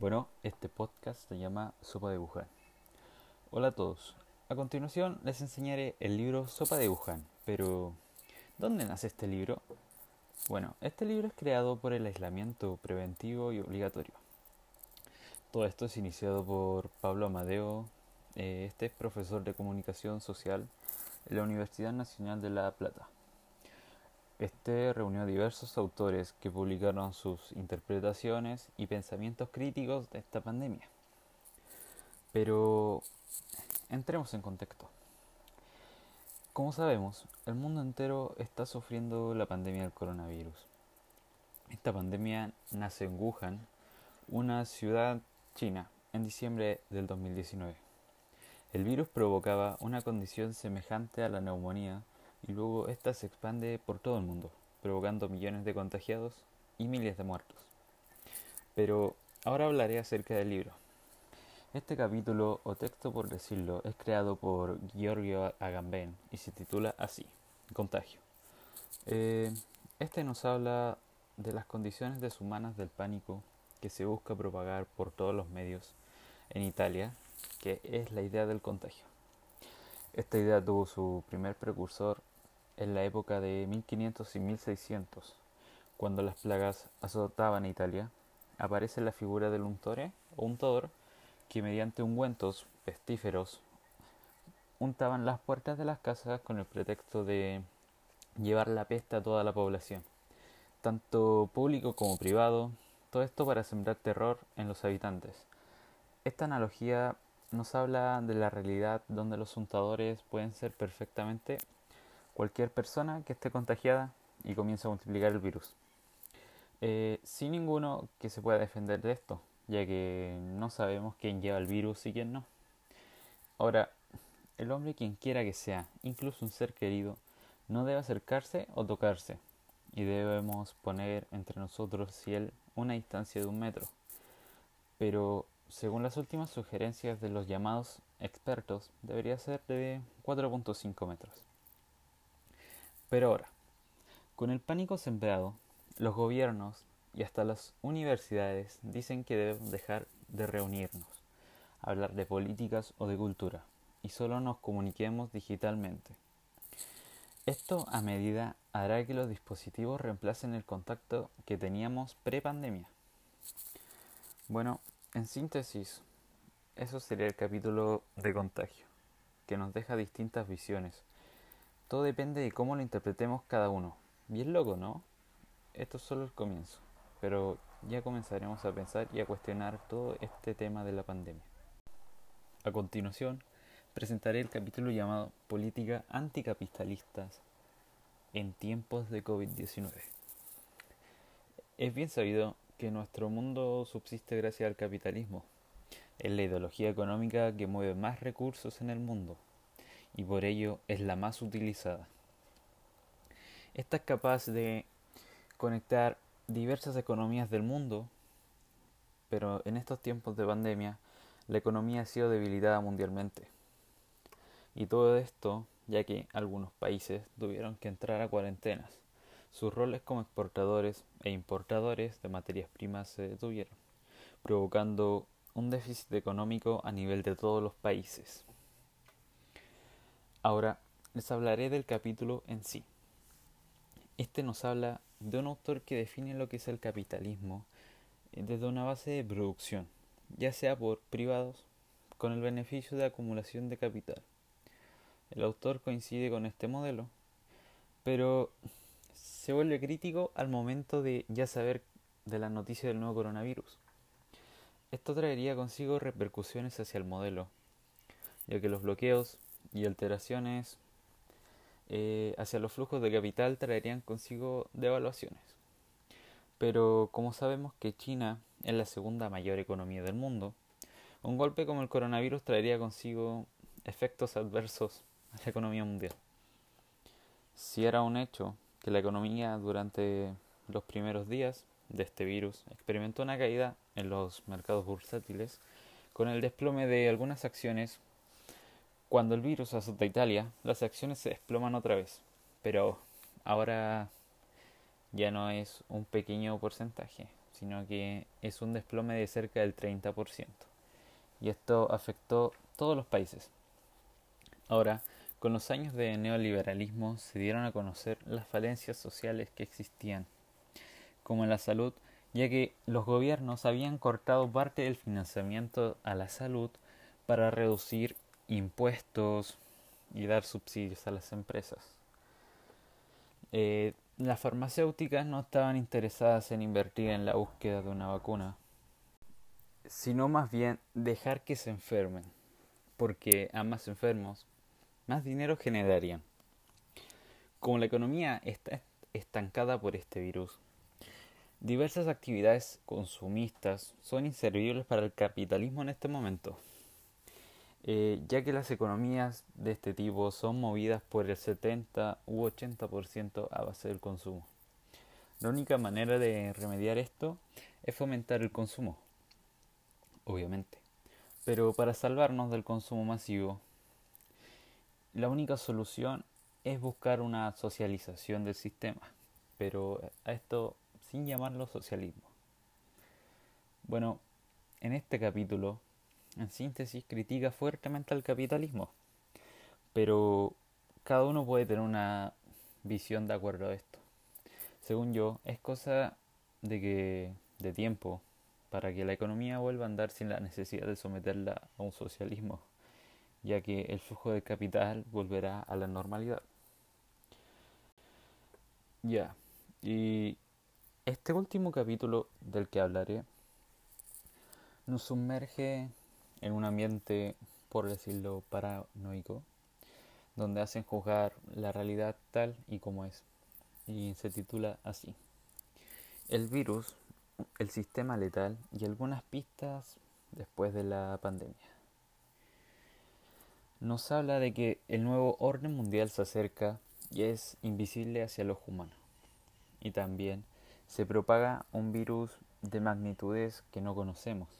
Bueno, este podcast se llama Sopa de Wuhan. Hola a todos. A continuación les enseñaré el libro Sopa de Wuhan, pero ¿dónde nace este libro? Bueno, este libro es creado por el aislamiento preventivo y obligatorio. Todo esto es iniciado por Pablo Amadeo, eh, este es profesor de comunicación social en la Universidad Nacional de La Plata. Este reunió a diversos autores que publicaron sus interpretaciones y pensamientos críticos de esta pandemia. Pero entremos en contexto. Como sabemos, el mundo entero está sufriendo la pandemia del coronavirus. Esta pandemia nace en Wuhan, una ciudad china, en diciembre del 2019. El virus provocaba una condición semejante a la neumonía y luego ésta se expande por todo el mundo, provocando millones de contagiados y miles de muertos. Pero ahora hablaré acerca del libro. Este capítulo, o texto por decirlo, es creado por Giorgio Agamben y se titula así, Contagio. Eh, este nos habla de las condiciones deshumanas del pánico que se busca propagar por todos los medios en Italia, que es la idea del contagio. Esta idea tuvo su primer precursor en la época de 1500 y 1600, cuando las plagas azotaban a Italia, aparece la figura del untore o untador que mediante ungüentos pestíferos untaban las puertas de las casas con el pretexto de llevar la peste a toda la población, tanto público como privado, todo esto para sembrar terror en los habitantes. Esta analogía nos habla de la realidad donde los untadores pueden ser perfectamente cualquier persona que esté contagiada y comienza a multiplicar el virus. Eh, sin ninguno que se pueda defender de esto, ya que no sabemos quién lleva el virus y quién no. Ahora, el hombre quien quiera que sea, incluso un ser querido, no debe acercarse o tocarse, y debemos poner entre nosotros y él una distancia de un metro. Pero, según las últimas sugerencias de los llamados expertos, debería ser de 4.5 metros. Pero ahora, con el pánico sembrado, los gobiernos y hasta las universidades dicen que debemos dejar de reunirnos, hablar de políticas o de cultura, y solo nos comuniquemos digitalmente. Esto a medida hará que los dispositivos reemplacen el contacto que teníamos pre-pandemia. Bueno, en síntesis, eso sería el capítulo de contagio, que nos deja distintas visiones, todo depende de cómo lo interpretemos cada uno. Bien loco, ¿no? Esto es solo el comienzo, pero ya comenzaremos a pensar y a cuestionar todo este tema de la pandemia. A continuación, presentaré el capítulo llamado Política anticapitalistas en tiempos de COVID-19. Es bien sabido que nuestro mundo subsiste gracias al capitalismo. Es la ideología económica que mueve más recursos en el mundo y por ello es la más utilizada. Esta es capaz de conectar diversas economías del mundo, pero en estos tiempos de pandemia la economía ha sido debilitada mundialmente. Y todo esto ya que algunos países tuvieron que entrar a cuarentenas. Sus roles como exportadores e importadores de materias primas se detuvieron, provocando un déficit económico a nivel de todos los países. Ahora les hablaré del capítulo en sí. Este nos habla de un autor que define lo que es el capitalismo eh, desde una base de producción, ya sea por privados, con el beneficio de acumulación de capital. El autor coincide con este modelo, pero se vuelve crítico al momento de ya saber de la noticia del nuevo coronavirus. Esto traería consigo repercusiones hacia el modelo, ya que los bloqueos y alteraciones eh, hacia los flujos de capital traerían consigo devaluaciones. Pero como sabemos que China es la segunda mayor economía del mundo, un golpe como el coronavirus traería consigo efectos adversos a la economía mundial. Si era un hecho que la economía durante los primeros días de este virus experimentó una caída en los mercados bursátiles con el desplome de algunas acciones cuando el virus azota Italia, las acciones se desploman otra vez, pero ahora ya no es un pequeño porcentaje, sino que es un desplome de cerca del 30%. Y esto afectó todos los países. Ahora, con los años de neoliberalismo se dieron a conocer las falencias sociales que existían, como en la salud, ya que los gobiernos habían cortado parte del financiamiento a la salud para reducir impuestos y dar subsidios a las empresas. Eh, las farmacéuticas no estaban interesadas en invertir en la búsqueda de una vacuna, sino más bien dejar que se enfermen, porque a más enfermos, más dinero generarían. Como la economía está estancada por este virus, diversas actividades consumistas son inservibles para el capitalismo en este momento. Eh, ya que las economías de este tipo son movidas por el 70 u 80% a base del consumo. La única manera de remediar esto es fomentar el consumo, obviamente. Pero para salvarnos del consumo masivo, la única solución es buscar una socialización del sistema, pero a esto sin llamarlo socialismo. Bueno, en este capítulo en síntesis, critica fuertemente al capitalismo. Pero cada uno puede tener una visión de acuerdo a esto. Según yo, es cosa de que de tiempo para que la economía vuelva a andar sin la necesidad de someterla a un socialismo, ya que el flujo de capital volverá a la normalidad. Ya, y este último capítulo del que hablaré nos sumerge en un ambiente, por decirlo, paranoico, donde hacen juzgar la realidad tal y como es. Y se titula así. El virus, el sistema letal y algunas pistas después de la pandemia. Nos habla de que el nuevo orden mundial se acerca y es invisible hacia los humanos. Y también se propaga un virus de magnitudes que no conocemos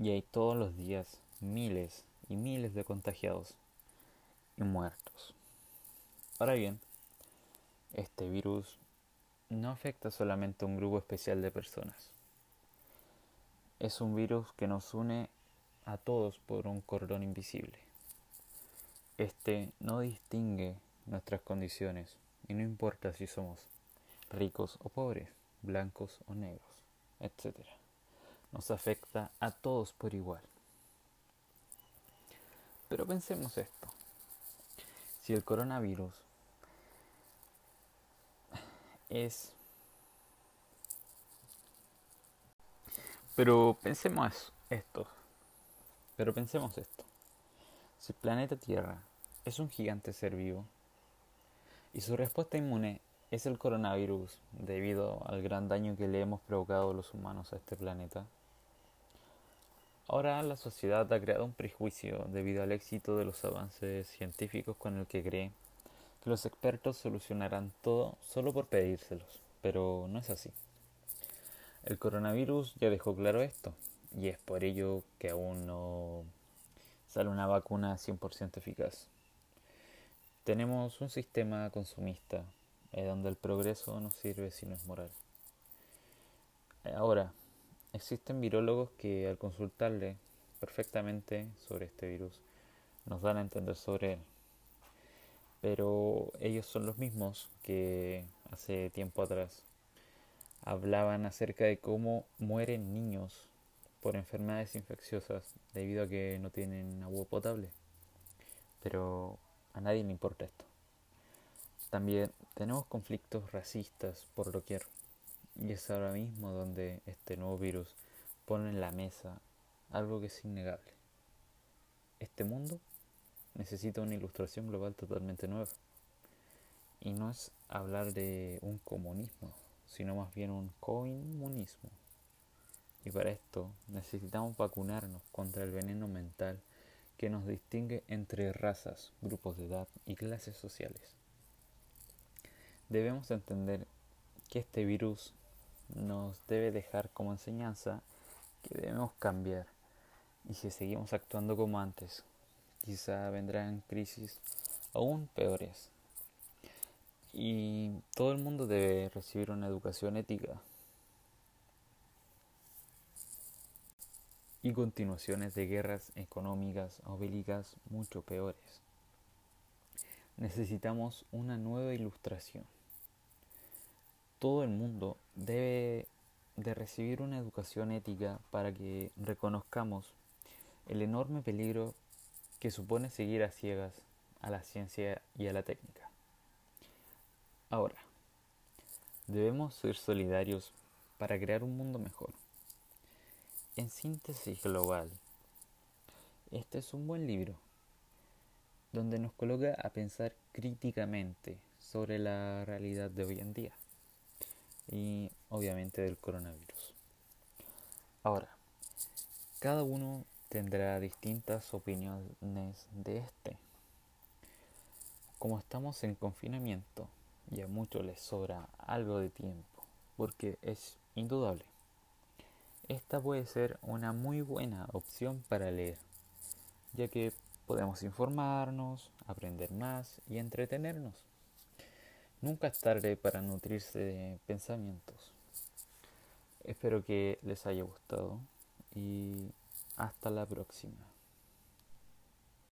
y hay todos los días miles y miles de contagiados y muertos. Ahora bien, este virus no afecta solamente a un grupo especial de personas. Es un virus que nos une a todos por un cordón invisible. Este no distingue nuestras condiciones y no importa si somos ricos o pobres, blancos o negros, etc nos afecta a todos por igual. Pero pensemos esto. Si el coronavirus es... Pero pensemos esto. Pero pensemos esto. Si el planeta Tierra es un gigante ser vivo y su respuesta inmune es el coronavirus debido al gran daño que le hemos provocado los humanos a este planeta, Ahora la sociedad ha creado un prejuicio debido al éxito de los avances científicos con el que cree que los expertos solucionarán todo solo por pedírselos, pero no es así. El coronavirus ya dejó claro esto, y es por ello que aún no sale una vacuna 100% eficaz. Tenemos un sistema consumista, eh, donde el progreso no sirve si no es moral. Ahora, Existen virólogos que al consultarle perfectamente sobre este virus nos dan a entender sobre él. Pero ellos son los mismos que hace tiempo atrás hablaban acerca de cómo mueren niños por enfermedades infecciosas debido a que no tienen agua potable. Pero a nadie le importa esto. También tenemos conflictos racistas por doquier. Y es ahora mismo donde este nuevo virus pone en la mesa algo que es innegable. Este mundo necesita una ilustración global totalmente nueva. Y no es hablar de un comunismo, sino más bien un coinmunismo. Y para esto necesitamos vacunarnos contra el veneno mental que nos distingue entre razas, grupos de edad y clases sociales. Debemos entender que este virus nos debe dejar como enseñanza que debemos cambiar y si seguimos actuando como antes, quizá vendrán crisis aún peores. Y todo el mundo debe recibir una educación ética. y continuaciones de guerras económicas o bélicas mucho peores. Necesitamos una nueva ilustración. Todo el mundo debe de recibir una educación ética para que reconozcamos el enorme peligro que supone seguir a ciegas a la ciencia y a la técnica. Ahora, debemos ser solidarios para crear un mundo mejor. En síntesis global, este es un buen libro donde nos coloca a pensar críticamente sobre la realidad de hoy en día y obviamente del coronavirus. Ahora, cada uno tendrá distintas opiniones de este. Como estamos en confinamiento y a muchos les sobra algo de tiempo, porque es indudable, esta puede ser una muy buena opción para leer, ya que podemos informarnos, aprender más y entretenernos. Nunca es tarde para nutrirse de pensamientos. Espero que les haya gustado y hasta la próxima.